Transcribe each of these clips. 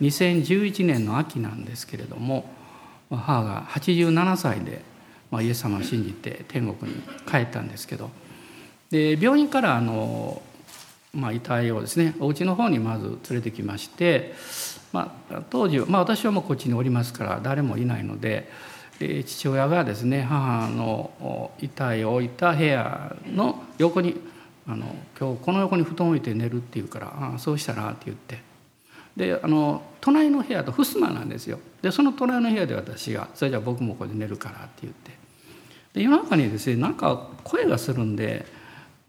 2011年の秋なんですけれども母が87歳でイエス様を信じて天国に帰ったんですけどで病院からあの、まあ、遺体をですねお家の方にまず連れてきまして、まあ、当時、まあ、私はもうこっちにおりますから誰もいないので父親がですね母の遺体を置いた部屋の横にあの「今日この横に布団を置いて寝る」って言うから「ああそうしたら」って言ってであの隣の部屋と襖なんですよ。でその隣の部屋で私が「それじゃあ僕もここで寝るから」って言って。で夜中にですねなんか声がするんで、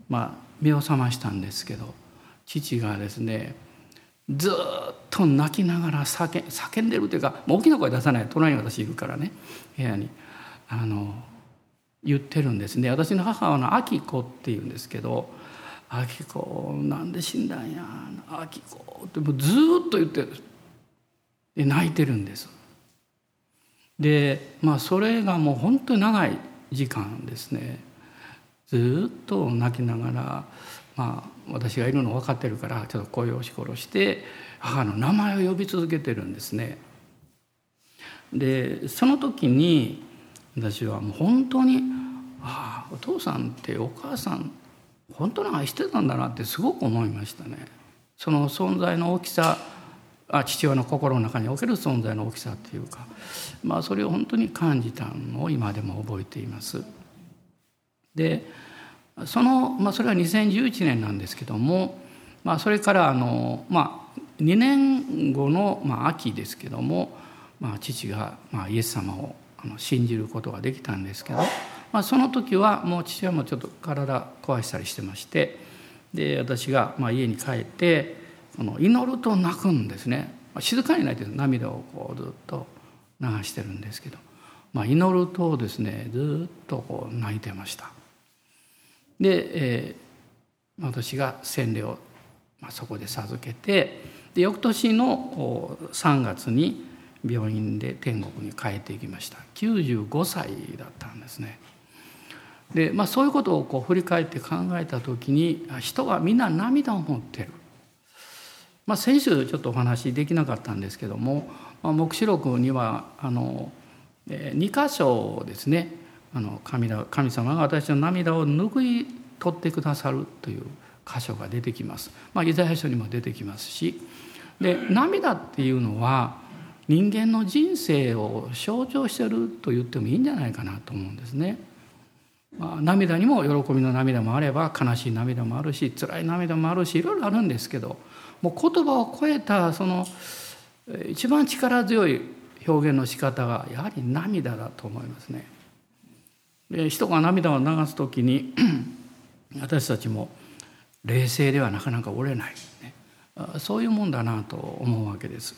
まあ、目を覚ましたんですけど父がですねずっと泣きながら叫叫んでるというかもう大きな声出さない隣に私いるからね部屋にあの言ってるんですね。私の母はの明子っていうんですけど「明子なんで死んだんや明子」ってもうずっと言ってるで泣いてるんです。でまあそれがもう本当に長い時間ですねずっと泣きながらまあ私がいるの分かってるからちょっと声を押し殺して母の名前を呼び続けてるんですね。でその時に私はもう本当にああお父さんってお母さん本当に愛してたんだなってすごく思いましたね。その存在の大きさあ父親の心の中における存在の大きさっていうか、まあ、それを本当に感じたのを今でも覚えています。でその、まあ、それは2011年なんですけども、まあ、それからあの、まあ、2年後の、まあ、秋ですけども、まあ、父が、まあ、イエス様をあの信じることができたんですけど、まあ、その時はもう父親もちょっと体壊したりしてましてで私が、まあ、家に帰ってその祈ると泣くんですね静かに泣いて涙をこうずっと流してるんですけど、まあ、祈るとですねずっとこう泣いてました。で、えー、私が洗礼を、まあ、そこで授けてで翌年の3月に病院で天国に帰っていきました95歳だったんですね。で、まあ、そういうことをこう振り返って考えた時に人はみんな涙を持ってる。まあ、先週ちょっとお話できなかったんですけども「まあ、黙示録」にはあの2箇所ですねあの神神様が私の涙を拭い取ってくださるという箇所が出てきます。まあ、イザヤ書にも出てきますしで涙っていうのは人間の人生を象徴してると言ってもいいんじゃないかなと思うんですね。まあ、涙にも喜びの涙もあれば悲しい涙もあるし辛い涙もあるしいろいろあるんですけどもう言葉を超えたその一番力強い表現の仕方がやはり涙だと思いますね。で人が涙を流す時に 私たちも冷静ではなかなか折れない、ね、そういうもんだなと思うわけです。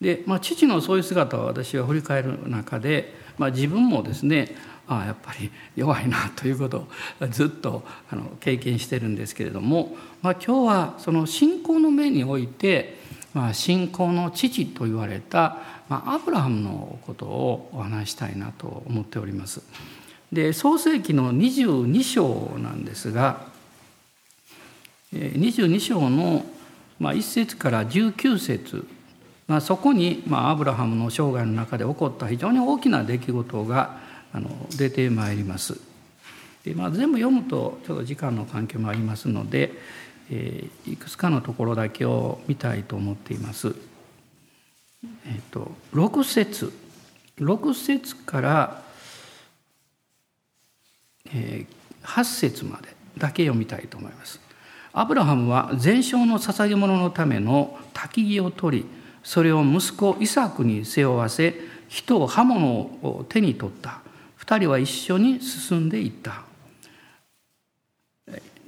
で、まあ、父のそういう姿を私は振り返る中で、まあ、自分もですねああやっぱり弱いなということをずっとあの経験してるんですけれども、まあ、今日はその信仰の面において、まあ、信仰の父と言われた、まあ、アブラハムのことをお話したいなと思っております。で創世紀の22章なんですが22章の1節から19節まあ、そこに、まあ、アブラハムの生涯の中で起こった非常に大きな出来事があの出てまいります。でまあ、全部読むとちょっと時間の関係もありますので、えー、いくつかのところだけを見たいと思っています。え、ー、と6節6節からえ8節までだけ読みたいと思います。アブラハムは全焼の捧げ物のための焚き木を取りそれを息子イサクに背負わせ人を刃物を手に取った二人は一緒に進んでいった。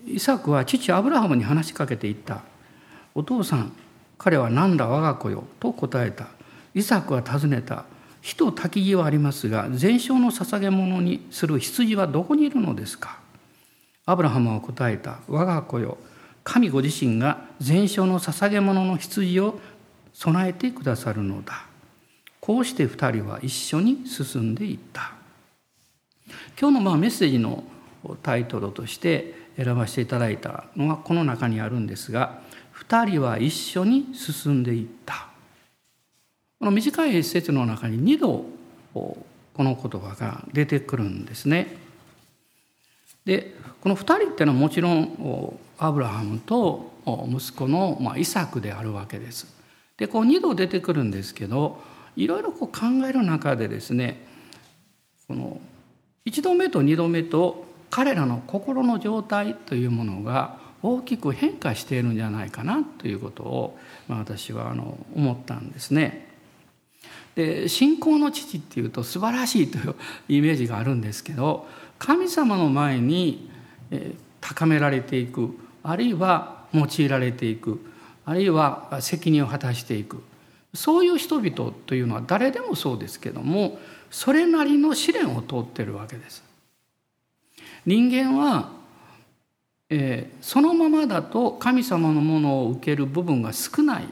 イサクは父アブラハムに話しかけていった「お父さん彼は何だ我が子よ」と答えた。イサクは尋ねた。火と焚き木はありますが全焼の捧げ物にする羊はどこにいるのですか？アブラハムは答えた。我が子よ神ご自身が全焼の捧げ物の羊を備えてくださるのだ。こうして二人は一緒に進んでいった。今日のまあメッセージのタイトルとして選ばせていただいたのはこの中にあるんですが二人は一緒に進んでいったこの短い説の中に2度この言葉が出てくるんですね。でこの2人っていうのはもちろんアブラハムと息子の、イサクであるわけです。でこう2度出てくるんですけどいろいろこう考える中でですねこの1度目と2度目と彼らの心の状態というものが大きく変化しているんじゃないかなということを、まあ、私はあの思ったんですね。で信仰の父っていうと素晴らしいというイメージがあるんですけど神様の前に高められていくあるいは用いられていくあるいは責任を果たしていくそういう人々というのは誰でもそうですけどもそれなりの試練を通ってるわけです。人間は、えー、そのままだと神様のものを受ける部分が少ない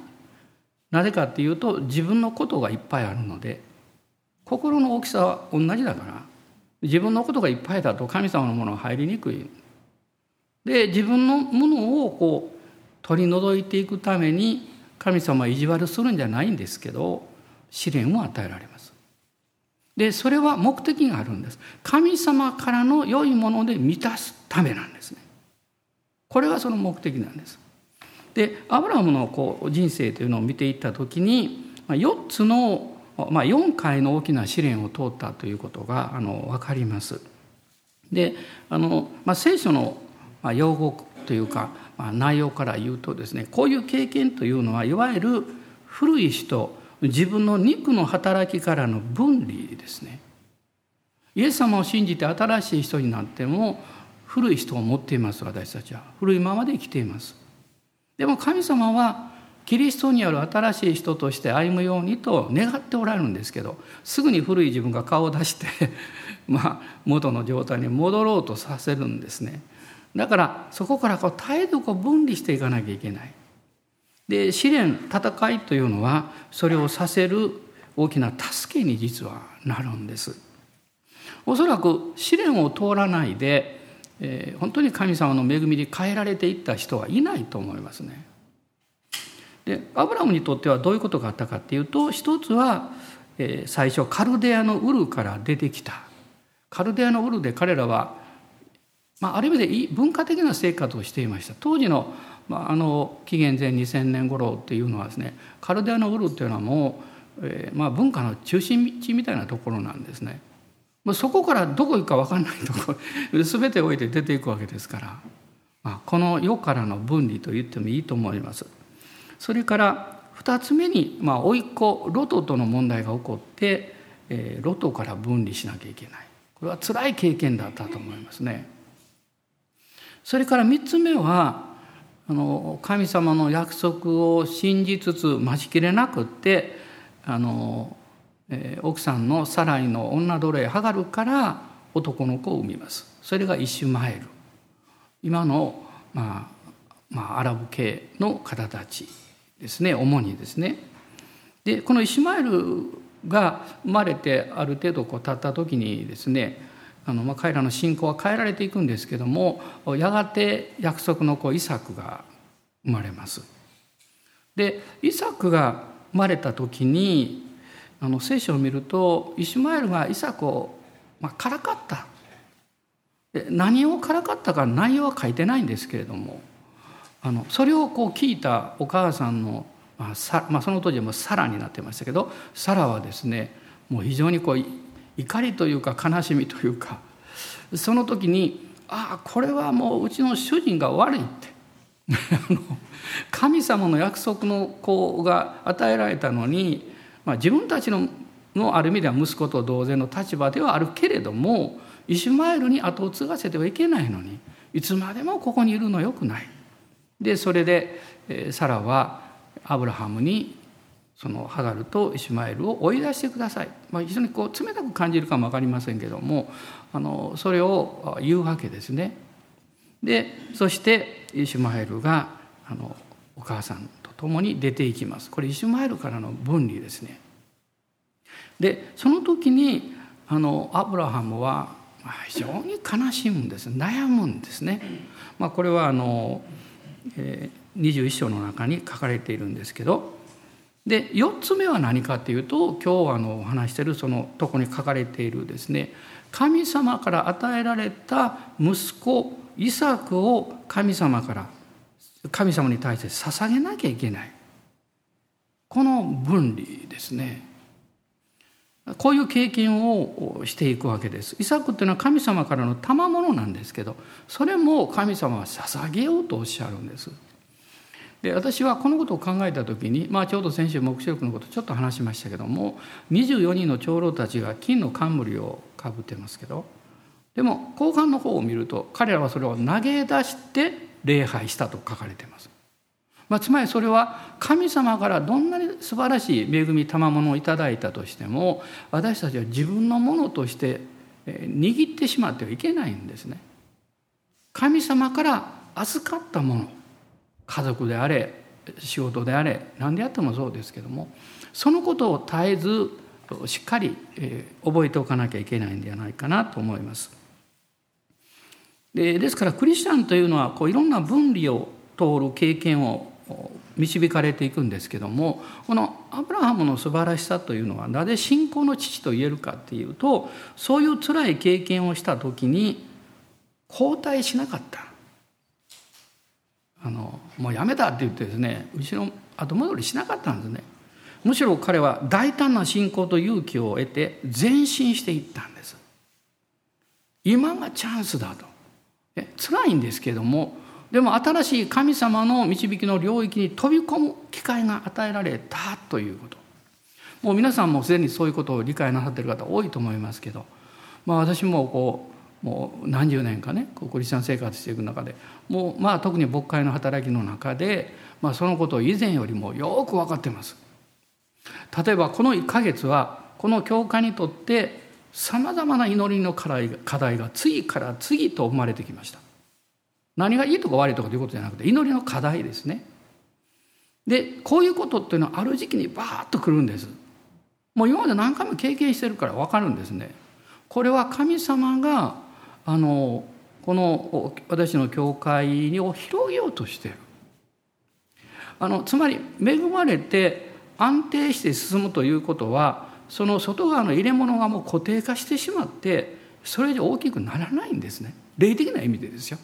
なぜかっていうと自分のことがいっぱいあるので心の大きさは同じだから自分のことがいっぱいだと神様のものは入りにくい。で自分のものをこう取り除いていくために神様は意地悪するんじゃないんですけど試練を与えられます。でそれは目的があるんです。神様からの良いもので満たすためなんですね。これがその目的なんです。でアブラムのこう人生というのを見ていった時に4つの、まあ、4回の大きな試練を通ったということがあの分かります。であの、まあ、聖書の用語というか、まあ、内容から言うとですねこういう経験というのはいわゆる古い人自分の肉の働きからの分離ですね。イエス様を信じて新しい人になっても古い人を持っています私たちは古いままで生きています。でも神様はキリストにある新しい人として歩むようにと願っておられるんですけどすぐに古い自分が顔を出して まあ元の状態に戻ろうとさせるんですねだからそこからこう態度を分離していかなきゃいけないで試練戦いというのはそれをさせる大きな助けに実はなるんです。おそらく試練を通らないでえー、本当に神様の恵みに変えられていった人はいないと思いますね。でアブラムにとってはどういうことがあったかっていうと一つは、えー、最初カルデアのウルから出てきた。カルデアのウルで彼らは、まあ、ある意味で文化的な生活をしていました。当時の,、まあ、あの紀元前2000年頃っていうのはですねカルデアのウルっていうのはもう、えーまあ、文化の中心地みたいなところなんですね。そこからどこ行くか分かんないところ 全て置いて出ていくわけですから、まあ、この世からの分離と言ってもいいと思います。それから2つ目に、まあ、甥っ子ロトとの問題が起こって、えー、ロトから分離しなきゃいけないこれは辛い経験だったと思いますね。それから3つ目はあの神様の約束を信じつつ待ちきれなくってあのえー、奥さんのサライの女奴隷ハガルから男の子を産みます。それがイシュマエル。今の、まあ、まあアラブ系の方たちですね。主にですね。でこのイシュマエルが生まれてある程度こう経った時にですねあの、まあ、彼らの信仰は変えられていくんですけどもやがて約束の子イサクが生まれます。でイサクが生まれた時にあの聖書を見るとイシュマエルがイサクを、まあ、からかった何をからかったか内容は書いてないんですけれどもあのそれをこう聞いたお母さんの、まあさまあ、その当時はもうサラになってましたけどサラはですねもう非常にこう怒りというか悲しみというかその時に「ああこれはもううちの主人が悪い」って 神様の約束の子が与えられたのにまあ、自分たちののある意味では息子と同然の立場ではあるけれどもイシュマエルに後を継がせてはいけないのにいつまでもここにいるのよくない。でそれでサラはアブラハムにそのハガルとイシュマエルを追い出してください、まあ、非常にこう冷たく感じるかも分かりませんけどもあのそれを言うわけですね。でそしてイシュマエルがあのお母さんと共に出ていきます。これイシュマエルからの分離ですね。でその時にあのアブラハムは非常に悲しむんです。悩むんですね、まあ、これはあの、えー、21章の中に書かれているんですけどで4つ目は何かっていうと今日あのお話してるそのとこに書かれているですね神様から与えられた息子イサクを神様から神様に対して捧げなきゃいけないこの分離ですねこういう経験をしていくわけです。イサクっていうのは神様からの賜物なんですけどそれも神様は捧げようとおっしゃるんです。で私はこのことを考えた時に、まあ、ちょうど先週黙示録のことちょっと話しましたけども24人の長老たちが金の冠をかぶってますけどでも後半の方を見ると彼らはそれを投げ出して礼拝したと書かれてます。まあ、つまりそれは神様からどんなに素晴らしい恵み賜物をいただいたとしても私たちは自分のものとして握ってしまってはいけないんですね。神様から預かったもの家族であれ仕事であれ何であってもそうですけどもそのことを絶えずしっかり覚えておかなきゃいけないんではないかなと思います。でですからクリスチャンというのはこういろんな分離を通る経験を導かれていくんですけどもこのアブラハムの素晴らしさというのはなぜ信仰の父と言えるかっていうとそういう辛い経験をした時に後退しなかったあのもうやめたって言ってですね後ろ後戻りしなかったんですね。むしろ彼は大胆な信仰と勇気を得て前進していったんです。今がチャンスだと。辛いんですけどもでも新しい神様の導きの領域に飛び込む機会が与えられたということ。もう皆さんもすでにそういうことを理解なさってる方多いと思いますけど、まあ、私もこうもう何十年かねクリスチャン生活していく中でもうまあ特に牧会の働きの中で、まあ、そのことを以前よりもよく分かってます。例えばこの1ヶ月はこの教会にとってさまざまな祈りの課題課題が次から次と生まれてきました。何がいいとか悪いとかということじゃなくて祈りの課題ですね。でこういうことっていうのはある時期にバーッとくるんです。もう今まで何回も経験してるから分かるんですね。これは神様があのこの私の教会を広げようとしている。あのつまり恵まれて安定して進むということはその外側の入れ物がもう固定化してしまってそれ以上大きくならないんですね。霊的な意味でですよ。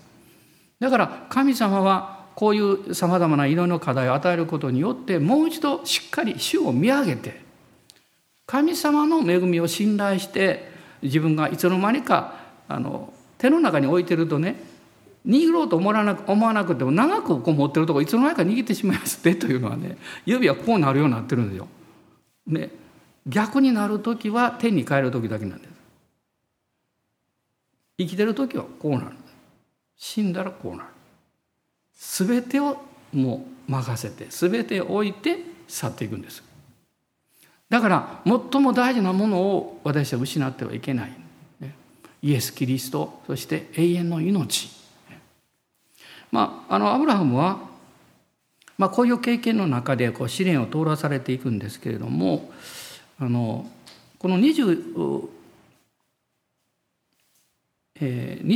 だから神様はこういうさまざまな祈りの課題を与えることによってもう一度しっかり主を見上げて神様の恵みを信頼して自分がいつの間にかあの手の中に置いてるとね握ろうと思わなく思わなくても長くこう持ってるとこいつの間にか握ってしまいますってというのはね指はこうなるようになってるんですよ。ね逆になる時は天に帰る時だけなんです。生きてる時はこうなる。死んだらこうなる。全てをもう任せて全て置いて去っていくんです。だから最も大事なものを私は失ってはいけない。イエス・キリストそして永遠の命まああのアブラハムは、まあ、こういう経験の中でこう試練を通らされていくんですけれどもあのこの22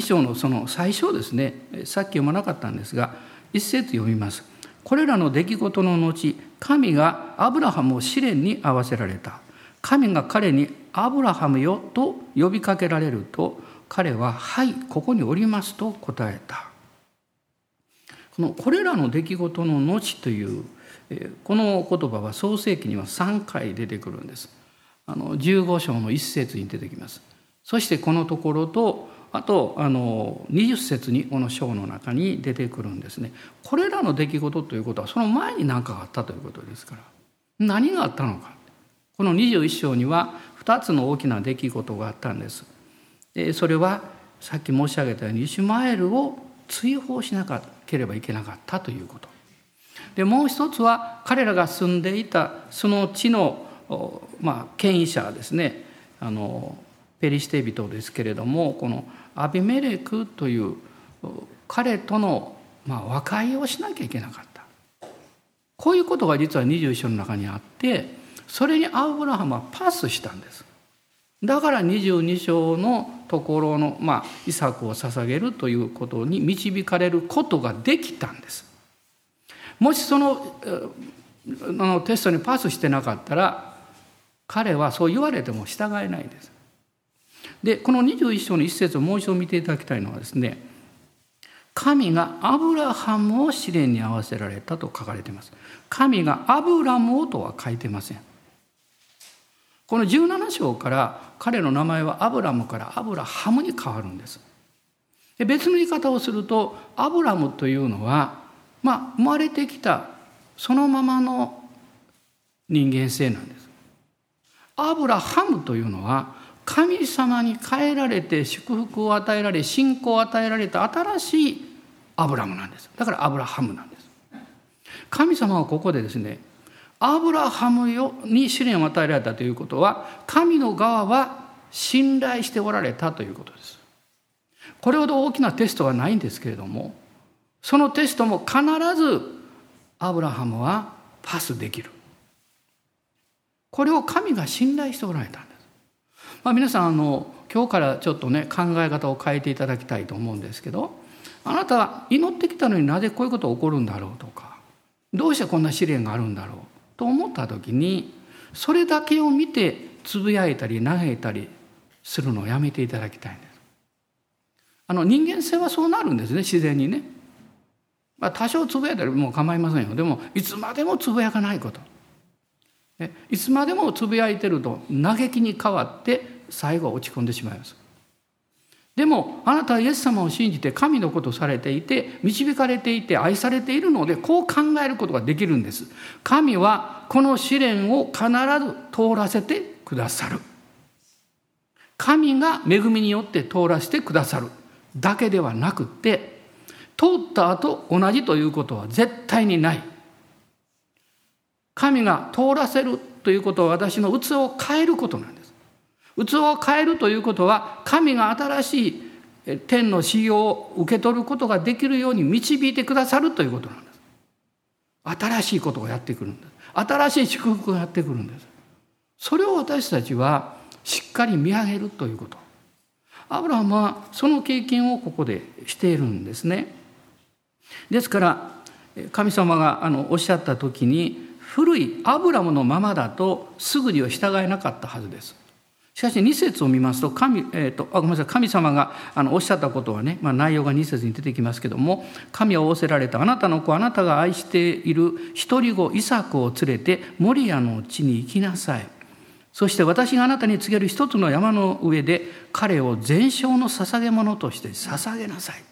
章のその最初ですねさっき読まなかったんですが一節読みます。これらの出来事の後神がアブラハムを試練に合わせられた神が彼に「アブラハムよ」と呼びかけられると彼は「はいここにおります」と答えた。このこれらの出来事の後というこの言葉は創世記には3回出てくるんです。あの15章の一節に出てきます。そしてこのところとあとあの20節にこの章の中に出てくるんですね。これらの出来事ということはその前に何かがあったということですから何があったのかこの21章には2つの大きな出来事があったんです。それはさっき申し上げたようにイシュマエルを追放しなければいけなかったということ。でもう一つは彼らが住んでいたその地の、まあ、権威者ですねあのペリシテ人ですけれどもこのアビメレクという彼との、まあ、和解をしなきゃいけなかった。こういうことが実は21章の中にあってそれにアブラハムはパスしたんですだから22章のところの、まあ、イサクを捧げるということに導かれることができたんですもしそののテストにパスしてなかったら彼はそう言われても従えないです。でこの21章の一節をもう一度見ていただきたいのはですね神がアブラハムを試練に合わせられたと書かれています。神がアブラムをとは書いてません。この17章から彼の名前はアブラムからアブラハムに変わるんです。で別の言い方をするとアブラムというのは、まあ、生まれてきたそのままの人間性なんです。アブラハムというのは神様に変えられて祝福を与えられ信仰を与えられた新しいアブラムなんですだからアブラハムなんです神様はここでですねアブラハムに試練を与えられたということは神の側は信頼しておられたということです。これほど大きなテストはないんですけれどもそのテストも必ずアブラハムはパスできる。これを神が信頼しておられたんです。まあ、皆さんあの今日からちょっとね考え方を変えていただきたいと思うんですけどあなたは祈ってきたのになぜこういうことが起こるんだろうとかどうしてこんな試練があるんだろう。と思った時にそれだけを見てつぶやいたり嘆いたりするのをやめていただきたいんです。あの人間性はそうなるんですね自然にね。まあ、多少つぶやいたりも構いませんよでもいつまでもつぶやかないこと。いつまでもつぶやいてると嘆きに変わって最後は落ち込んでしまいますでもあなたはイエス様を信じて神のことされていて導かれていて愛されているのでこう考えることができるんです。神はこの試練を必ず通らせてくださる。神が恵みによって通らせてくださる。だけではなくて通った後同じということは絶対にない。神が通らせるということは私の器を変えることなんです。器を変えるということは神が新しい天の使用を受け取ることができるように導いてくださるということなんです。新しいことがやってくるんです。新しい祝福がやってくるんです。それを私たちはしっかり見上げるということ。アブラハムはその経験をここでしているんですね。ですから神様があのおっしゃった時に古いアブラムのままだとすぐには従えなかったはずです。しかし2節を見ますと神,、えーと、あごめんなさい神様があのおっしゃったことはね、まあ、内容が2節に出てきますけども神は仰せられたあなたの子あなたが愛している一人子イサクを連れてモリアの地に行きなさい。そして私があなたに告げる一つの山の上で彼を全焼の捧げ物として捧げなさい。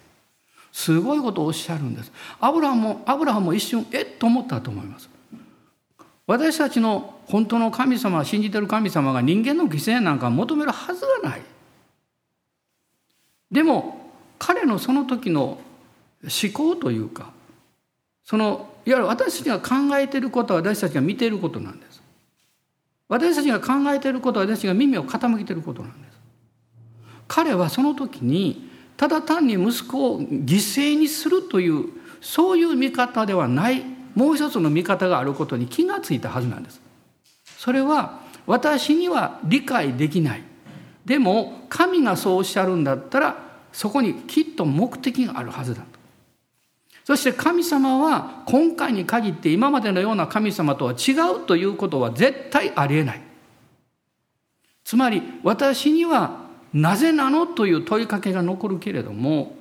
すごいことをおっしゃるんです。アブラハもアブラハも一瞬えっと思ったと思います。私たちの本当の神様信じてる神様が人間の犠牲なんか求めるはずがない。でも彼のその時の思考というかそのいわゆる私たちが考えていることは私たちが見ていることなんです。私たちが考えていることは私たちが耳を傾けていることなんです。彼はその時にただ単に息子を犠牲にするというそういう見方ではないもう一つの見方があることに気がついたはずなんです。それは私には理解できない。でも神がそうおっしゃるんだったらそこにきっと目的があるはずだと。そして神様は今回に限って今までのような神様とは違うということは絶対ありえない。つまり私にはなぜなのという問いかけが残るけれども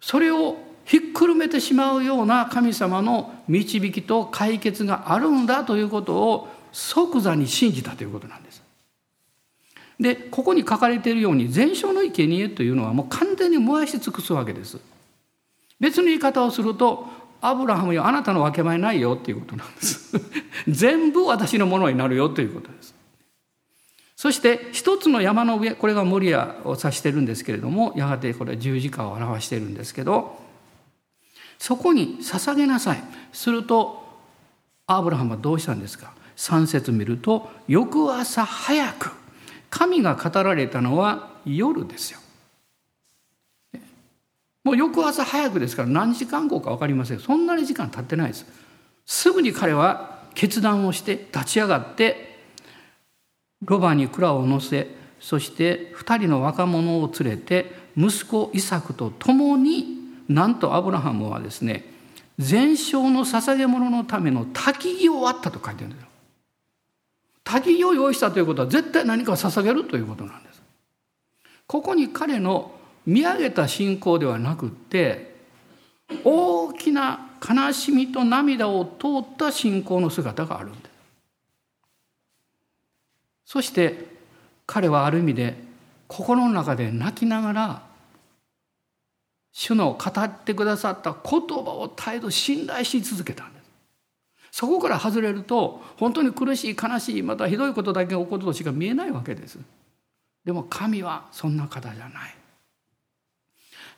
それをひっくるめてしまうような神様の導きと解決があるんだということを即座に信じたということなんです。でここに書かれているように全焼の生贄というのはもう完全に燃やし尽くすわけです。別の言い方をするとアブラハムよあなたの分け前ないよっていうことなんです。全部私のものになるよということです。そして一つの山の上これがモリアを指してるんですけれどもやがてこれは十字架を表しているんですけどそこに捧げなさいするとアブラハムはどうしたんですか？3節見ると翌朝早く神が語られたのは夜ですよ。もう翌朝早くですから何時間後か分かりませんそんなに時間経ってないです。すぐに彼は決断をして立ち上がってロバに蔵を乗せそして2人の若者を連れて息子イサクと共になんとアブラハムはですね全焼の捧げ物のための焚き木を割ったと書いてるんですよ。焚き木を用意したということは絶対何かを捧げるということなんです。ここに彼の見上げた信仰ではなくって大きな悲しみと涙を通った信仰の姿があるんです。そして彼はある意味で心の中で泣きながら主の語ってくださった言葉を絶えず信頼し続けたんです。そこから外れると本当に苦しい悲しいまたひどいことだけが起こるとしか見えないわけです。でも神はそんな方じゃない。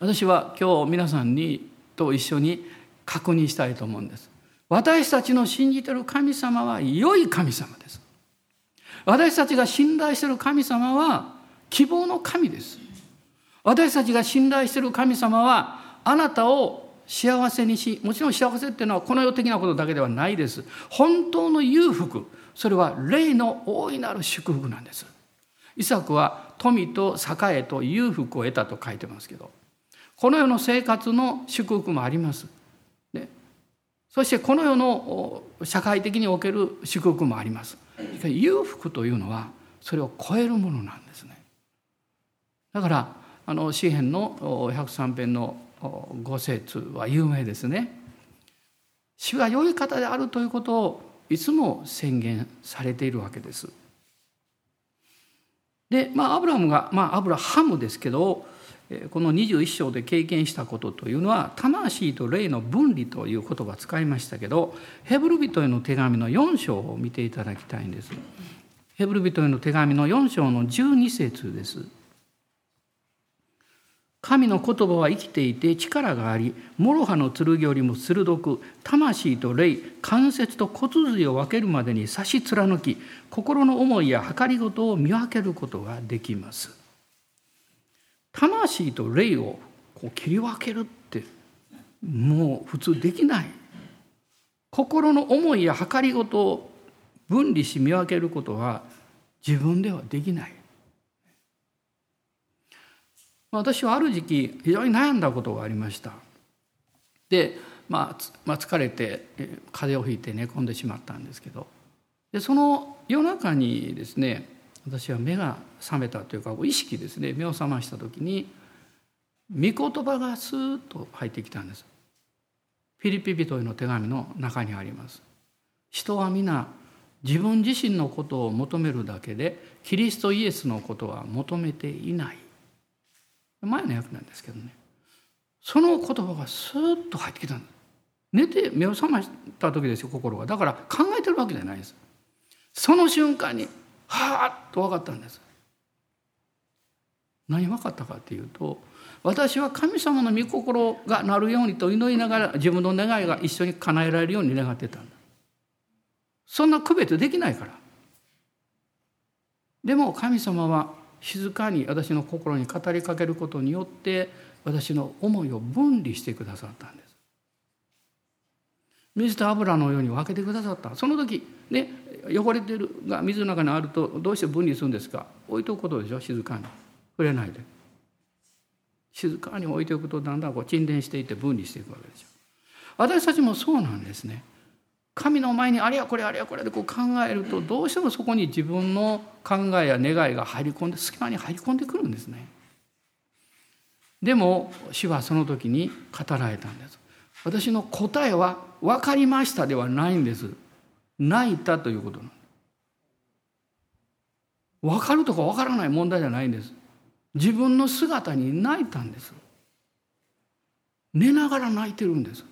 私は今日皆さんにと一緒に確認したいと思うんです。私たちの信じてる神様は良い神様です。私たちが信頼している神様は希望の神です。私たちが信頼している神様はあなたを幸せにしもちろん幸せっていうのはこの世的なことだけではないです。本当の裕福それは霊の大いなる祝福なんです。イサクは富と栄えと裕福を得たと書いてますけどこの世の生活の祝福もあります、ね、そしてこの世の社会的における祝福もあります。裕福というのはそれを超えるものなんですね。だからあの詩篇の103編の5節は有名ですね。主が良い方であるということをいつも宣言されているわけです。でまあアブラムが、まあ、アブラハムですけどこの21章で経験したことというのは魂と霊の分離という言葉使いましたけどヘブル人への手紙の4章を見ていただきたいんです。ヘブル人への手紙の4章の12節です。神の言葉は生きていて力があり諸刃の剣よりも鋭く魂と霊関節と骨髄を分けるまでに差し貫き心の思いや計りごとを見分けることができます。魂と霊をこう切り分けるってもう普通できない。心の思いや計りごとを分離し見分けることは自分ではできない。私はある時期非常に悩んだことがありました。で、まあ、まあ疲れて風邪をひいて寝込んでしまったんですけど。でその夜中にですね私は目が覚めたというか意識ですね目を覚ました時に御言葉がスーッと入ってきたんです。フィリピ人への手紙の中にあります。人は皆自分自身のことを求めるだけでキリストイエスのことは求めていない。前の役なんですけどね。その言葉がスーッと入ってきたんです寝て目を覚ました時ですよ心が。だから考えてるわけじゃないです。その瞬間にはあっと分かったんです。何分かったかっていうと私は神様の御心がなるようにと祈りながら自分の願いが一緒に叶えられるように願ってたんだ。そんな区別できないから。でも神様は静かに私の心に語りかけることによって私の思いを分離してくださったんです。水と油のように分けてくださった。その時ね汚れてるが水の中にあるとどうして分離するんですか？置いとくことでしょ？静かに。触れないで。静かに置いておくとだんだんこう沈殿していって分離していくわけでしょ私たちもそうなんですね。神の前にあれやこれあれやこれでこう考えるとどうしてもそこに自分の考えや願いが入り込んで隙間に入り込んでくるんですね。でも主はその時に語られたんです。私の答えは分かりましたではないんです。泣いたということなんです。分かるとか分からない問題じゃないんです。自分の姿に泣いたんです。寝ながら泣いてるんです。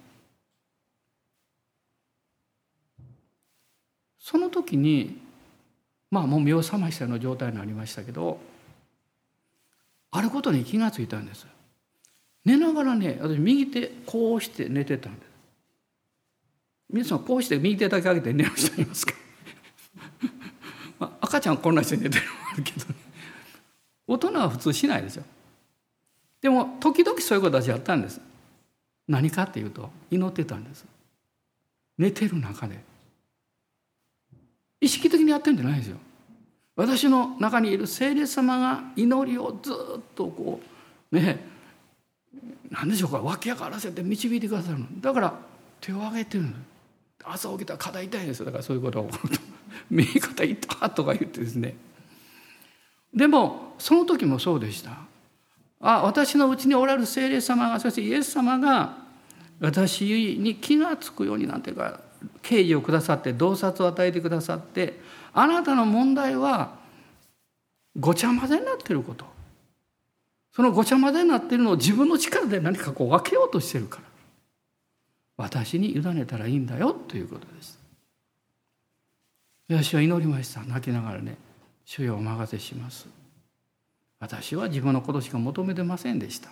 その時にまあもう目を覚ましたような状態になりましたけどあることに気がついたんです。寝ながらね私右手こうして寝てたんです。皆さんこうして右手だけ上げて寝る人いますか？まあ、赤ちゃんこんなして寝てるのもあるけど、ね、大人は普通しないでしょでも時々そういうことはやったんです。何かっていうと祈ってたんです。寝てる中で。意識的にやってるんじゃないですよ。私の中にいる聖霊様が祈りをずっとこうね何でしょうか湧き上がらせて導いてくださるの。だから手を挙げてるの。朝起きたら肩痛いんですよ。だからそういうことが起こると「右肩痛」とか言ってですね。でもその時もそうでした。あ私のうちにおられる聖霊様がそしてイエス様が私に気が付くようになんていうか啓示をくださって洞察を与えてくださってあなたの問題はごちゃ混ぜになってること。そのごちゃ混ぜになってるのを自分の力で何かこう分けようとしてるから。私に委ねたらいいんだよということです。私は祈りました。泣きながらね主よお任せします。私は自分のことしか求めてませんでした。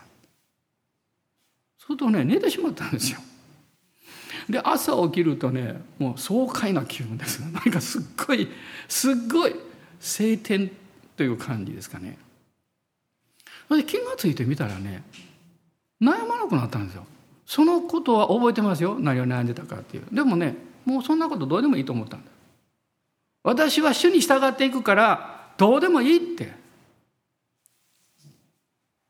するとね寝てしまったんですよ。で朝起きるとねもう爽快な気分です。なんかすっごいすっごい晴天という感じですかね。で気が付いてみたらね悩まなくなったんですよ。そのことは覚えてますよ。何を悩んでたかっていう。でもねもうそんなことどうでもいいと思ったんだ。私は主に従っていくからどうでもいいって。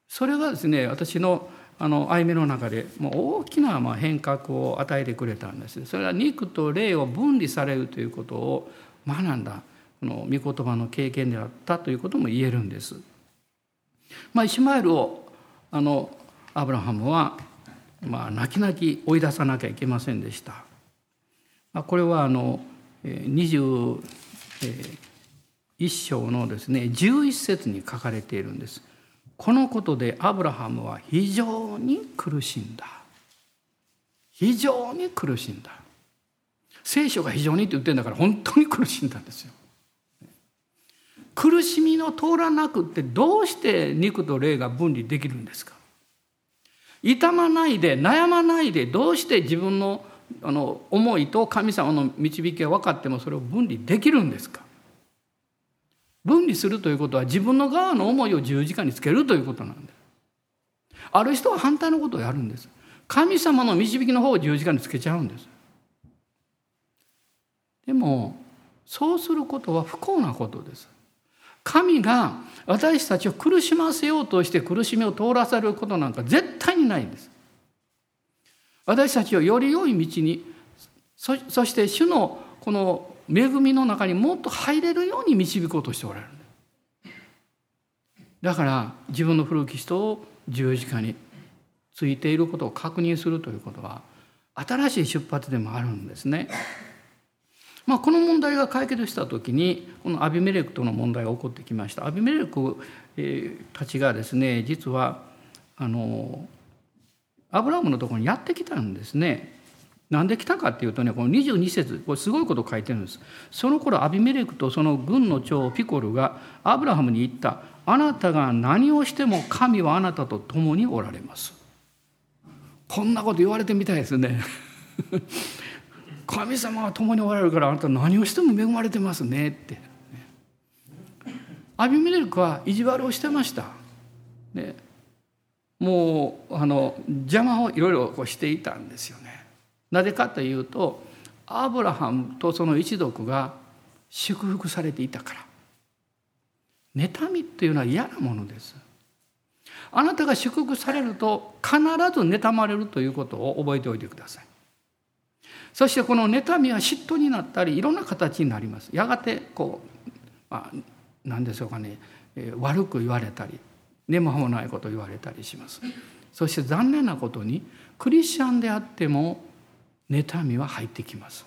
それがですね私のあの歩みの中でもう大きなまあ変革を与えてくれたんですそれは肉と霊を分離されるということを学んだこの御言葉の経験であったということも言えるんです。まあ、イシュマエルをあのアブラハムは、まあ、泣き泣き追い出さなきゃいけませんでした。まあ、これはあの21章のですね11節に書かれているんです。このことでアブラハムは非常に苦しんだ。非常に苦しんだ。聖書が非常にって言ってるんだから本当に苦しんだんですよ。苦しみの通らなくってどうして肉と霊が分離できるんですか？痛まないで悩まないでどうして自分のあの思いと神様の導きが分かってもそれを分離できるんですか？分離するということは自分の側の思いを十字架につけるということなんです。ある人は反対のことをやるんです。神様の導きの方を十字架につけちゃうんです。でもそうすることは不幸なことです。神が私たちを苦しませようとして苦しみを通らせることなんか絶対にないんです。私たちをより良い道にそして主のこの恵みの中にもっと入れるように導こうとしておられるだから自分の古き人を十字架についていることを確認するということは新しい出発でもあるんですね。まあ、この問題が解決した時にこのアビメレクとの問題が起こってきました。アビメレクたちがですね実はあのアブラハムのところにやってきたんですね。なんで来たかっていうとねこの22節これすごいこと書いてるんです。その頃アビメレクとその軍の長ピコルがアブラハムに言った。あなたが何をしても神はあなたと共におられます。こんなこと言われてみたいですね。神様は共におられるからあなた何をしても恵まれてますね。って。アビメレクは意地悪をしてました、ね、もうあの邪魔をいろいろしていたんですよね。なぜかというとアブラハムとその一族が祝福されていたから。妬みというのは嫌なものです。あなたが祝福されると必ず妬まれるということを覚えておいてください。そしてこの妬みは嫉妬になったりいろんな形になります。やがてこう、まあ、何でしょうかね、えー、悪く言われたり根も葉もないことを言われたりします。そして残念なことにクリスチャンであっても妬みは入ってきます。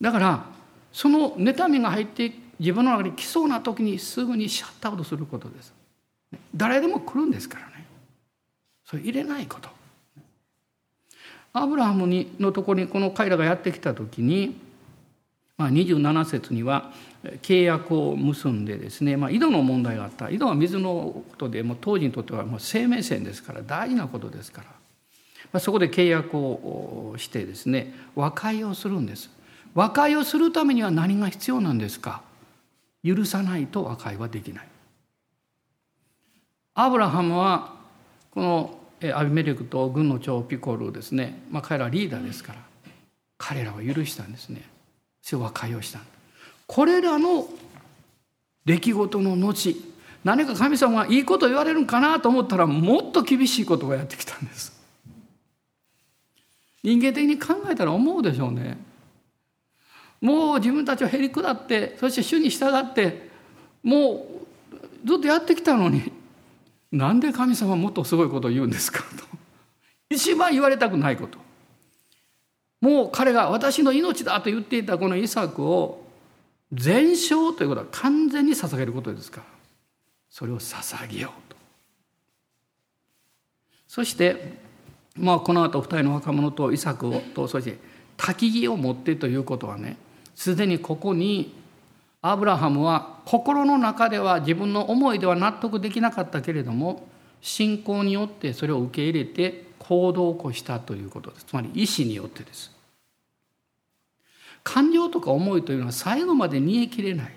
だからその妬みが入って自分の中に来そうな時にすぐにシャットアウトすることです。誰でも来るんですからね。それ入れないこと。アブラハムにのところにこの彼らがやってきた時に、まあ、27節には契約を結んでですね、まあ、井戸の問題があった。井戸は水のことでもう当時にとってはもう生命線ですから大事なことですから。そこで契約をしてですね和解をするんです。和解をするためには何が必要なんですか？許さないと和解はできない。アブラハムはこのアビメレクと軍の長ピコルですね、まあ、彼らはリーダーですから彼らは許したんですね。それ和解をした。これらの出来事の後何か神様がいいこと言われるんかなと思ったらもっと厳しいことがやってきたんです。人間的に考えたら思うでしょうね。もう自分たちはへり下ってそして主に従ってもうずっとやってきたのになんで神様もっとすごいことを言うんですかと。一番言われたくないこと。もう彼が私の命だと言っていたこのイサクを全焼ということは完全に捧げることですから。それを捧げようと。そしてまあこの後二人の若者とイサクをとそして焚き木を持ってということはねすでにここにアブラハムは心の中では自分の思いでは納得できなかったけれども信仰によってそれを受け入れて行動を起こしたということです。つまり意志によってです。感情とか思いというのは最後まで煮えきれない。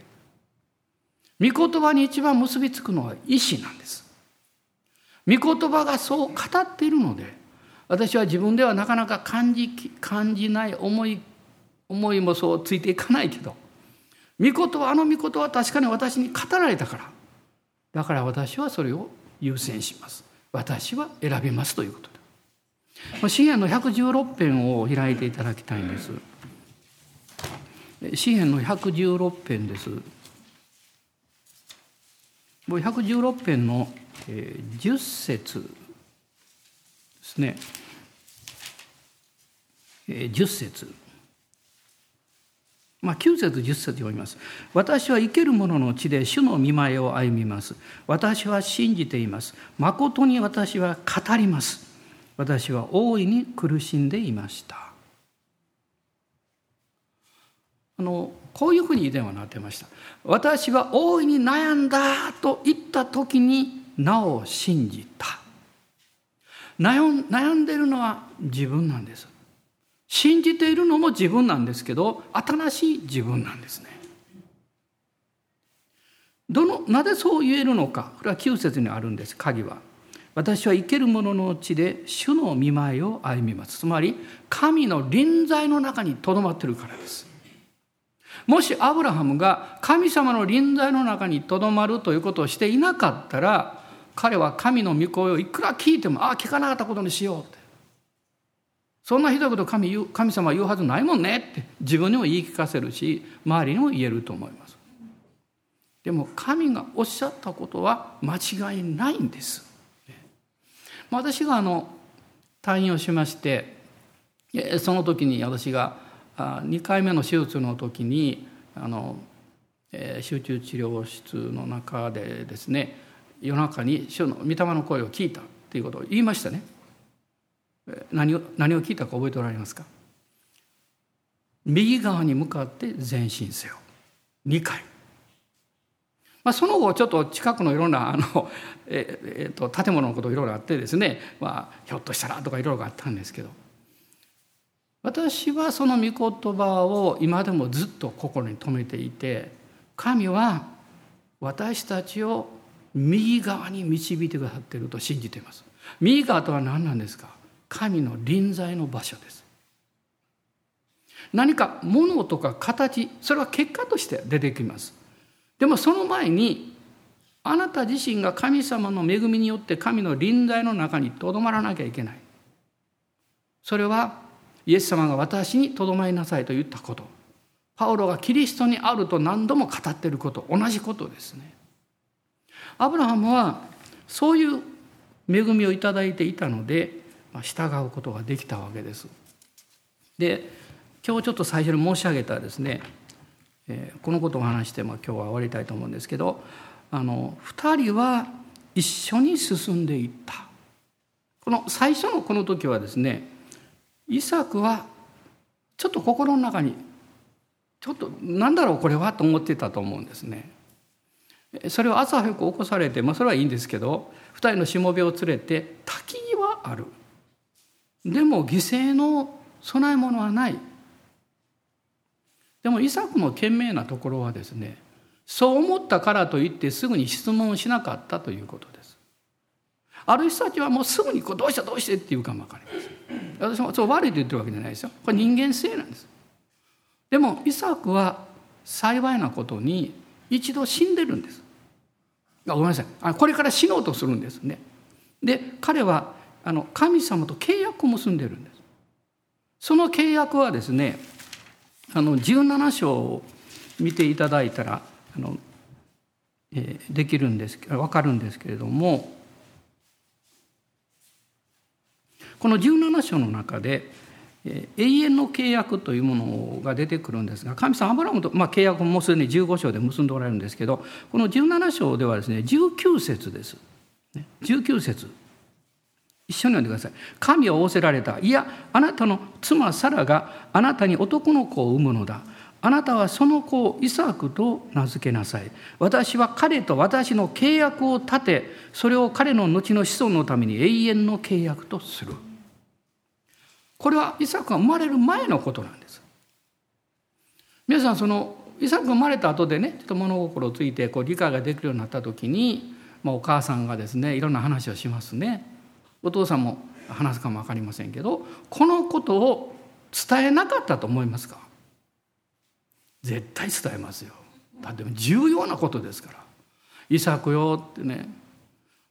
御言葉に一番結びつくのは意志なんです。御言葉がそう語っているので私は自分ではなかなか感じ感じない思い思いもそうついていかないけど御言葉あの御言葉は確かに私に語られたからだから私はそれを優先します。私は選びますということで詩篇の116編を開いていただきたいんです。詩篇の116編です。もう116編の10節。ですね10節まあ、9節10節読みます。私は生ける者の地で主の見舞いを歩みます。私は信じています。誠に私は語ります。私は大いに苦しんでいました。あのこういうふうに以前はなってました。私は大いに悩んだと言った時になお信じた。悩んでるのは自分なんです。信じているのも自分なんですけど新しい自分なんですね。どのなぜそう言えるのかこれは9節にあるんです鍵は。私は生ける者の地で主の見舞いを歩みますつまり神の臨在の中にとどまってるからですもしアブラハムが神様の臨在の中にとどまるということをしていなかったら彼は神の御声をいくら聞いてもああ聞かなかったことにしようってそんなひどいこと神神様は言うはずないもんねって自分にも言い聞かせるし周りにも言えると思います。でも神がおっしゃったことは間違いないんです。私があの退院をしましてその時に私が2回目の手術の時にあの集中治療室の中でですね夜中に主の御霊の声を聞いたっていうことを言いましたね。何を何を聞いたか覚えておられますか？右側に向かって前進せよ。2回、まあ、その後ちょっと近くのいろんなあの、ええー、と建物のこといろいろあってですね、まあ、ひょっとしたらとかいろいろあったんですけど。私はその御言葉を今でもずっと心に留めていて神は私たちを右側に導いてくださっていると信じています。右側とは何なんですか？神の臨在の場所です。何か物とか形それは結果として出てきます。でもその前にあなた自身が神様の恵みによって神の臨在の中にとどまらなきゃいけない。それはイエス様が私にとどまりなさいと言ったこと。パウロがキリストにあると何度も語っていること。同じことですね。アブラハムはそういう恵みをいただいていたので従うことができたわけです。で今日ちょっと最初に申し上げたですね、このことを話して、まあ、今日は終わりたいと思うんですけどあの2人は一緒に進んでいったこの最初のこの時はですねイサクはちょっと心の中にちょっと何だろうこれはと思ってたと思うんですね。それを朝早く起こされて、まあ、それはいいんですけど2人のしもべを連れて滝はある。でも犠牲の供え物はない。でもイサクの賢明なところはですねそう思ったからといってすぐに質問しなかったということです。ある人たちはもうすぐにこうどうしてどうしてって言うかも分かります私もそう悪いと言ってるわけじゃないですよ。これ人間性なんです。でもイサクは幸いなことに一度死んでるんです。あごめんなさい。あこれから死のうとするんですね。で彼はあの神様と契約を結んでるんです。その契約はですねあの17章を見ていただいたらあの、えー、できるんです分かるんですけれどもこの17章の中で永遠の契約というものが出てくるんですが神様アブラムと、まあ、契約もすでに15章で結んでおられるんですけどこの17章ではですね19節です。19節一緒に読んでください。神は仰せられた。いや、あなたの妻サラがあなたに男の子を産むのだ。あなたはその子をイサクと名付けなさい。私は彼と私の契約を立て、それを彼の後の子孫のために永遠の契約とする。これはイサクが生まれる前のことなんです。皆さんそのイサクが生まれた後でねちょっと物心ついてこう理解ができるようになった時に、まあ、お母さんがですねいろんな話をしますね。お父さんも話すかも分かりませんけどこのことを伝えなかったと思いますか？絶対伝えますよ。だって重要なことですから。イサクよってね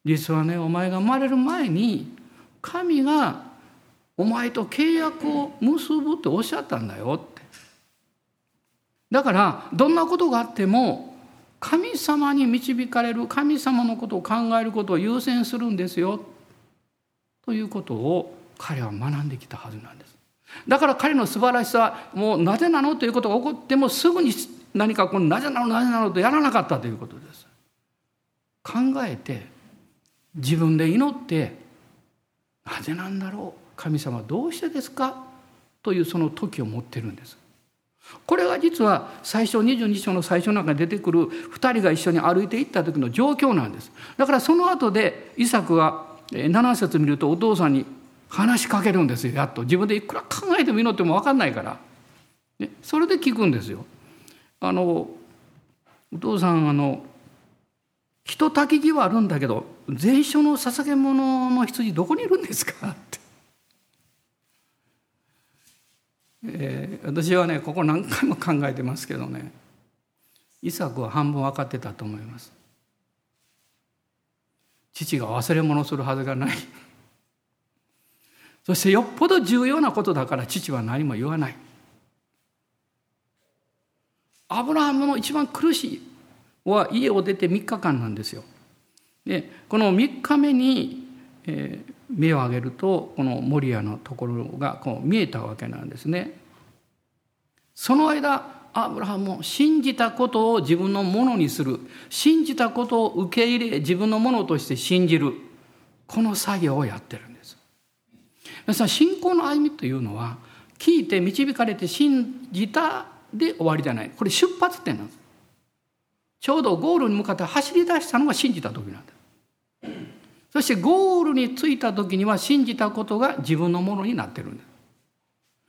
実はねお前が生まれる前に神がお前と契約を結ぶっておっしゃったんだよって。だからどんなことがあっても神様に導かれる神様のことを考えることを優先するんですよ。ということを彼は学んできたはずなんです。だから彼の素晴らしさもうなぜなのということが起こってもすぐに何かこのなぜなのなぜなのとやらなかったということです。考えて自分で祈ってなぜなんだろう。神様どうしてですか？というその時を持ってるんです。これが実は最初22章の最初の中に出てくる2人が一緒に歩いていった時の状況なんです。だからその後でイサクは7節見るとお父さんに話しかけるんですよやっと自分でいくら考えても祈っても分かんないから。ねそれで聞くんですよ。あのお父さんあの人たきぎはあるんだけど全焼の捧げ物の羊どこにいるんですか?」ってえー、私はねここ何回も考えてますけどね。イサクは半分分かってたと思います。父が忘れ物するはずがない。そしてよっぽど重要なことだから父は何も言わない。アブラハムの一番苦しいは家を出て3日間なんですよ。でこの3日目に、えー、目を上げるとこのモリアのところがこう見えたわけなんですね。その間アブラハムも信じたことを自分のものにする信じたことを受け入れ自分のものとして信じるこの作業をやってるんです。皆さん信仰の歩みというのは聞いて導かれて信じたで終わりじゃないこれ出発点なんです。ちょうどゴールに向かって走り出したのが信じた時なんです。そしてゴールに着いた時には信じたことが自分のものになってるんです。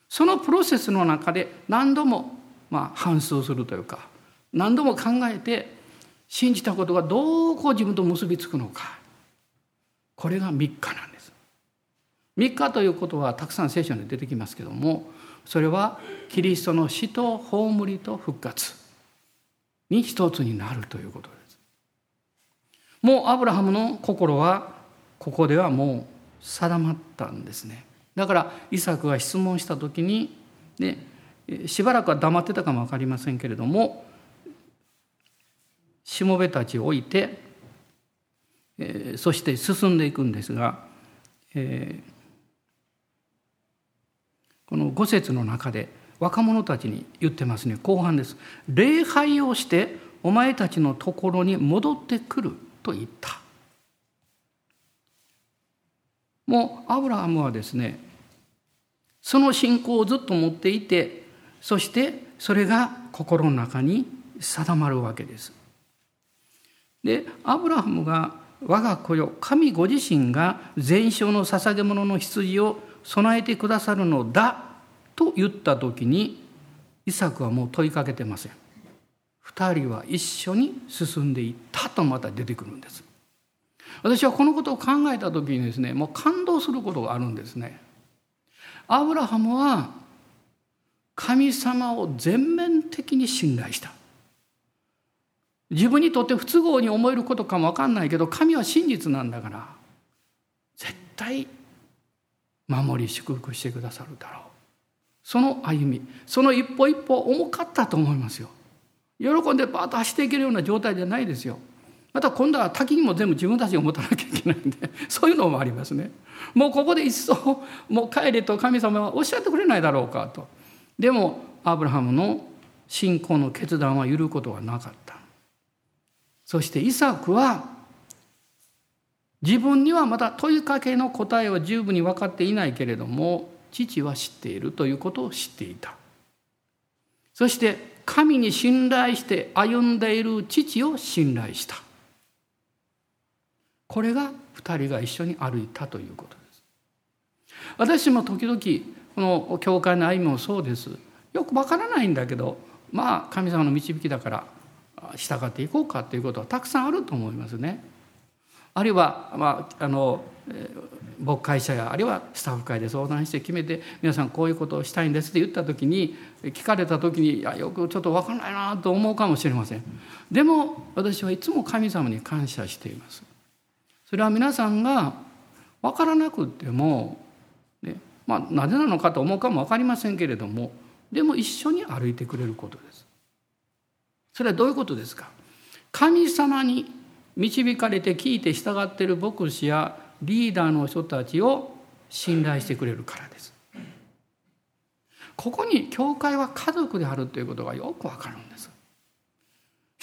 そのプロセスの中で何度もまあ反芻するというか何度も考えて信じたことがどうこう自分と結びつくのかこれが3日なんです。3日ということはたくさん聖書に出てきますけどもそれはキリストの死と葬りと復活に一つになるということです。もうアブラハムの心はここではもう定まったんですね。だからイサクが質問した時に、ね、しばらくは黙ってたかも分かりませんけれどもしもべたちを置いて、えー、そして進んでいくんですが、えー、この五節の中で若者たちに言ってますね。後半です。礼拝をしてお前たちのところに戻ってくると言った。もうアブラハムはですねその信仰をずっと持っていてそしてそれが心の中に定まるわけです。でアブラハムが「我が子よ神ご自身が全焼の捧げ物の羊を備えてくださるのだ」と言った時にイサクはもう問いかけてません。2人は一緒に進んでいったとまた出てくるんです私はこのことを考えた時にですねもう感動することがあるんですね。アブラハムは神様を全面的に信頼した。自分にとって不都合に思えることかも分かんないけど神は真実なんだから絶対守り祝福してくださるだろう。その歩みその一歩一歩重かったと思いますよ。喜んでバーッと走っていけるような状態じゃないですよ。また今度は滝にも全部自分たちが持たなきゃいけないんで そういうのもありますね。もうここで一層もう帰れと神様はおっしゃってくれないだろうかと。でもアブラハムの信仰の決断は揺ることはなかった。そしてイサクは自分にはまた問いかけの答えは十分に分かっていないけれども父は知っているということを知っていた。そして神に信頼して歩んでいる父を信頼した。これが2人が一緒に歩いたということです。私も時々この教会の歩みもそうです。よくわからないんだけどまあ神様の導きだから従っていこうかということはたくさんあると思いますね。あるいは、まあ、あの牧会者やあるいはスタッフ会で相談して決めて皆さんこういうことをしたいんですって言った時に聞かれた時にいやよくちょっと分からないなと思うかもしれません。でも私はいつも神様に感謝しています。それは皆さんが分からなくても、ねまあ、なぜなのかと思うかも分かりませんけれどもでも一緒に歩いてくれることです。それはどういうことですか？神様に導かれて聞いて従っている牧師やリーダーの人たちを信頼してくれるからです。ここに教会は家族であるということがよくわかるんです。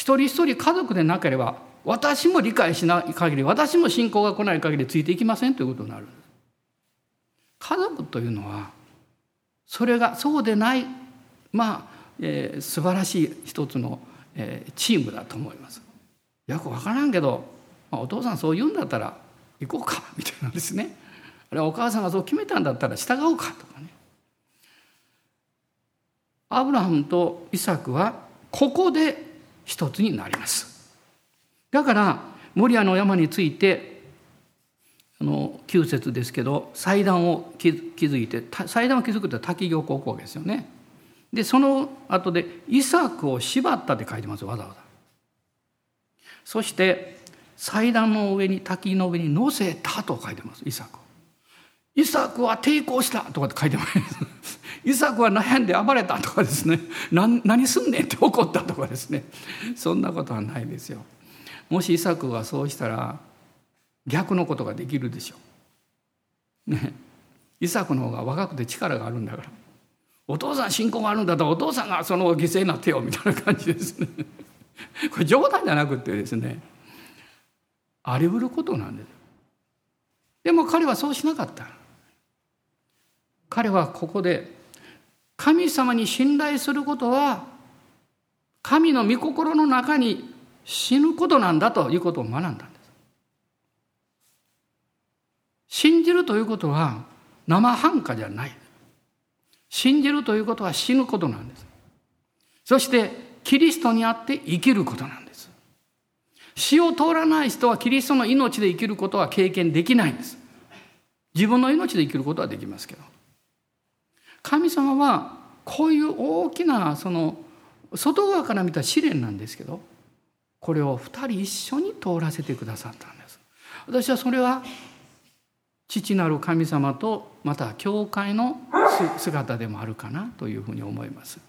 一人一人家族でなければ私も理解しない限り私も信仰が来ない限りついていきませんということになる。家族というのはそれがそうでないまあ、えー、素晴らしい一つの、えー、チームだと思います。よく分からんけど、まあ、お父さんそう言うんだったら行こうかみたいなんですね。あれはお母さんがそう決めたんだったら従おうかとかね。アブラハムとイサクはここで一つになります。だからモリアの山についてあの9節ですけど祭壇を築いて祭壇を築くって滝行高校ですよね。でその後でイサクを縛ったって書いてますわざわざ。そして祭壇の上に滝の上に乗せたと書いてますイサクイサクは抵抗したとかって書いてます。イサクは悩んで暴れたとかですね何すんねんって怒ったとかですね。そんなことはないですよ。もしイサクがそうしたら逆のことができるでしょう。ね。イサクの方が若くて力があるんだからお父さん信仰があるんだったらお父さんがその犠牲になってよみたいな感じですね。これ冗談じゃなくてですね。あり得ることなんです。でも彼はそうしなかった。彼はここで神様に信頼することは神の御心の中に死ぬことなんだということを学んだんです信じるということは生半可じゃない信じるということは死ぬことなんですそしてキリストにあって生きることなんです。死を通らない人はキリストの命で生きることは経験できないんです。自分の命で生きることはできますけど。神様はこういう大きなその外側から見た試練なんですけどこれを二人一緒に通らせてくださったんです。私はそれは父なる神様とまた教会の姿でもあるかなというふうに思います。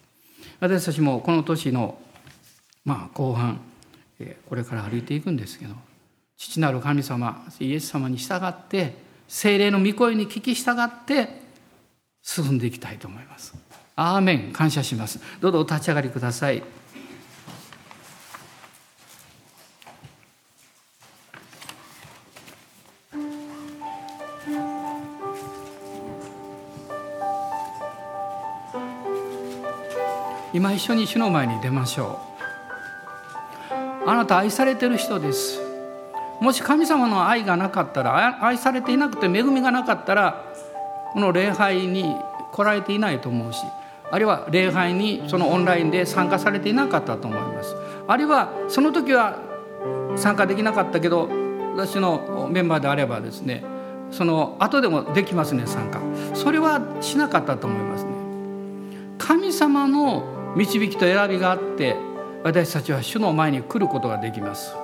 私たちもこの年の、まあ、後半これから歩いていくんですけど父なる神様イエス様に従って精霊の御声に聞き従って進んでいきたいと思います。アーメン感謝します。どうぞお立ち上がりください。今一緒に主の前に出ましょうあなた愛されてる人ですもし神様の愛がなかったら愛されていなくて恵みがなかったらこの礼拝に来られていないと思うしあるいは礼拝にそのオンラインで参加されていなかったと思います。あるいはその時は参加できなかったけど私のメンバーであればですねその後でもできますね参加。それはしなかったと思いますね。神様の導きと選びがあって私たちは主の前に来ることができます。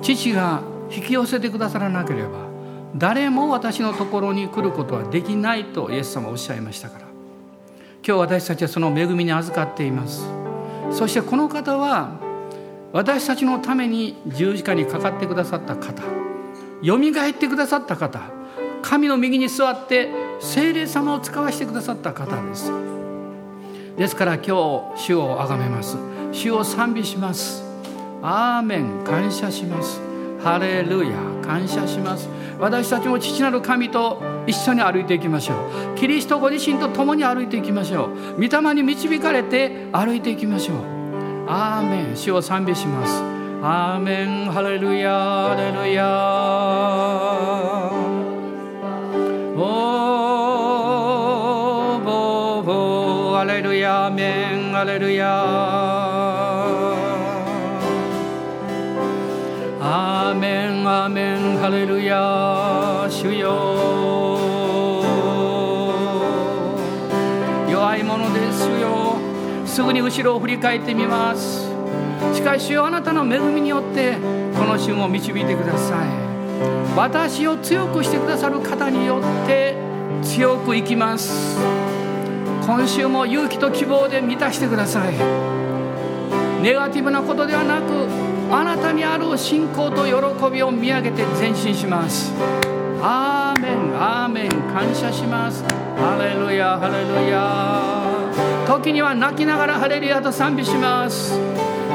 父が引き寄せてくださらなければ誰も私のところに来ることはできないとイエス様おっしゃいましたから。今日私たちはその恵みに預かっています。そしてこの方は私たちのために十字架にかかってくださった方。よみがえってくださった方。神の右に座って精霊様を使わせてくださった方です。ですから今日主をあがめます。主を賛美します。アーメン。感謝します。ハレルヤ感謝します。私たちも父なる神と一緒に歩いていきましょう。キリストご自身と共に歩いていきましょう。御霊に導かれて歩いていきましょう。アーメン。主を賛美します。アーメン。ハレルヤ。ハレルヤ。おー。ボーボー。ハレルヤ。アメン。ハレルヤ。アーメンアーメンハレルヤ主よ弱いものですよすぐに後ろを振り返ってみますしかしあなたの恵みによってこの旬を導いてください私を強くしてくださる方によって強く生きます今週も勇気と希望で満たしてくださいネガティブなことではなくあなたにある信仰と喜びを見上げて前進します。アーメンアーメン。感謝します。ハレルヤハレルヤ。時には泣きながらハレルヤと賛美します。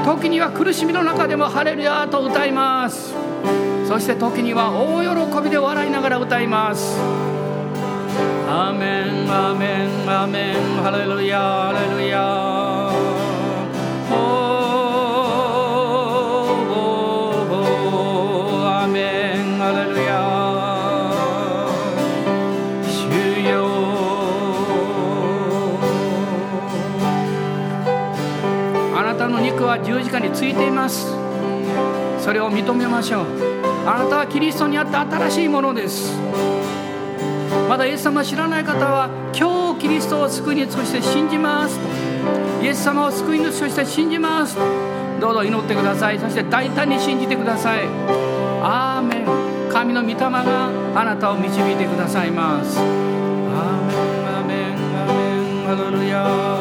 時には苦しみの中でもハレルヤと歌います。そして時には大喜びで笑いながら歌います。アーメンアーメンアーメン。ハレルヤハレルヤ。についています。それを認めましょう。あなたはキリストにあって新しいものです。まだイエス様を知らない方は今日キリストを救い主として信じます。イエス様を救い主として信じます。どうぞ祈ってください。そして大胆に信じてください。アーメン。神の御霊があなたを導いてくださいます。アーメンアーメンアーメン。ハレルヤ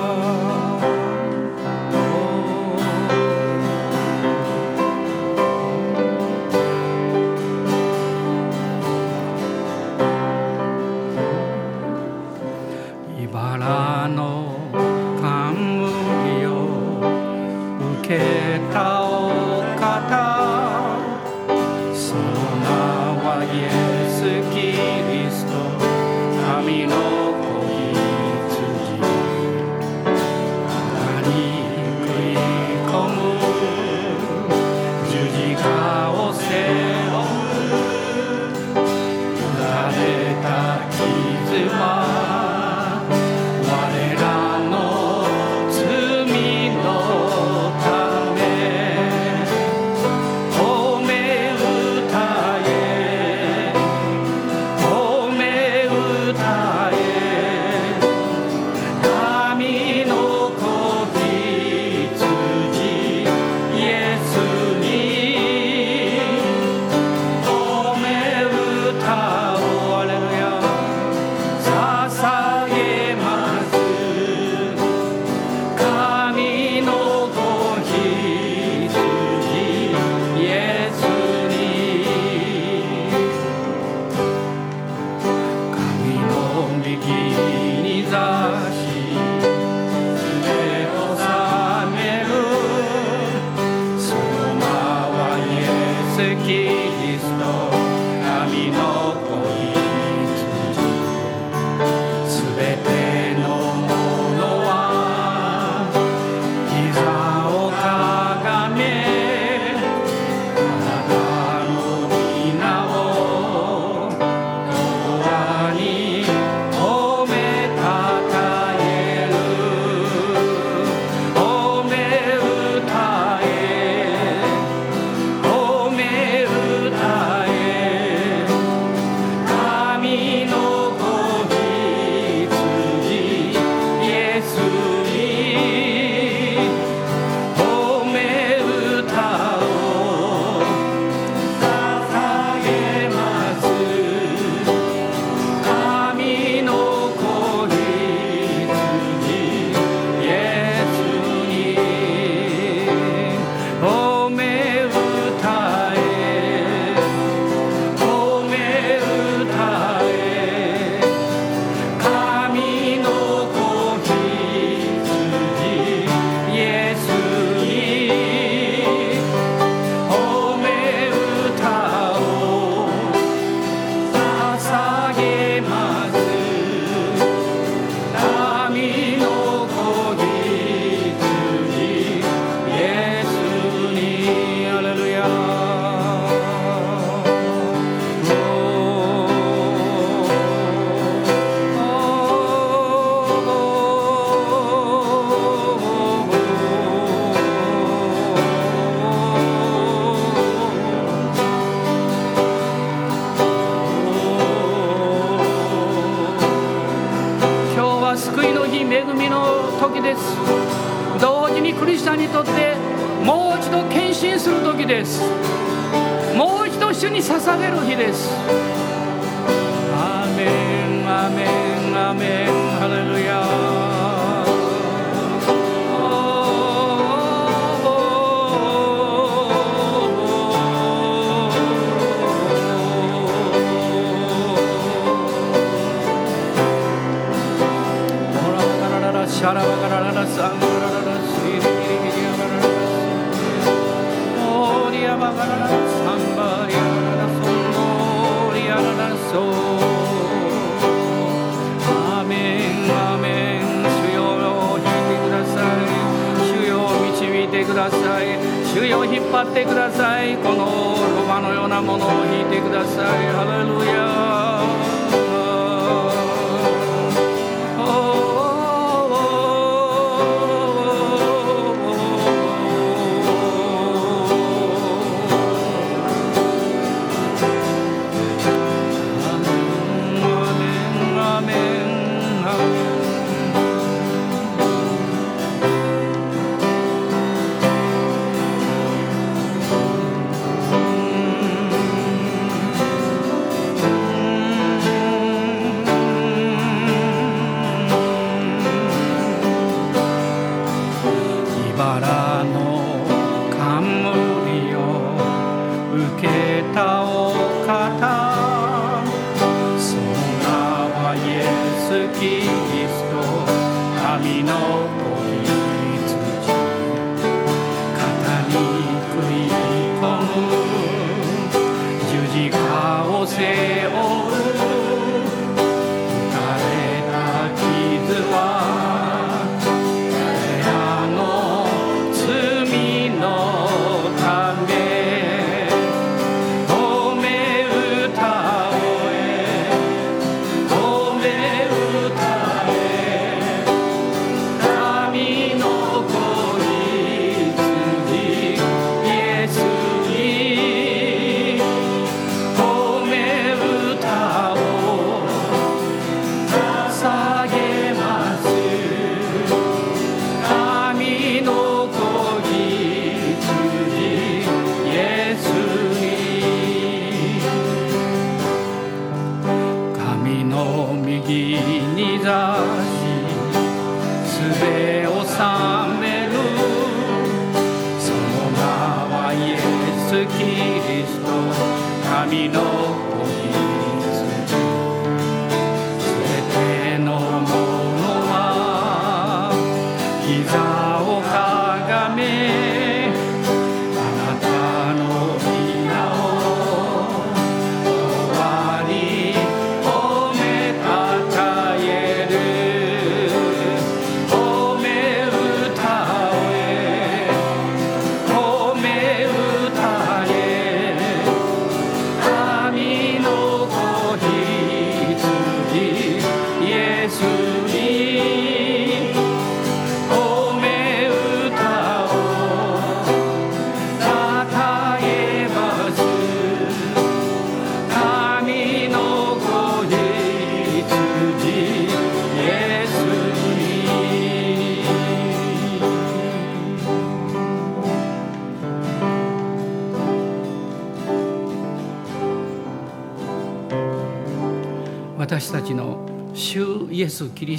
ってください。このロバのようなものを引いてください。ハレルヤ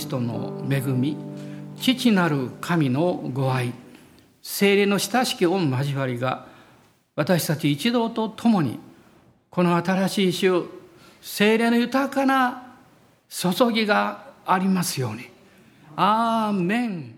ス・キリストの恵み父なる神のご愛精霊の親しき御交わりが私たち一同と共にこの新しい週精霊の豊かな注ぎがありますように。アーメン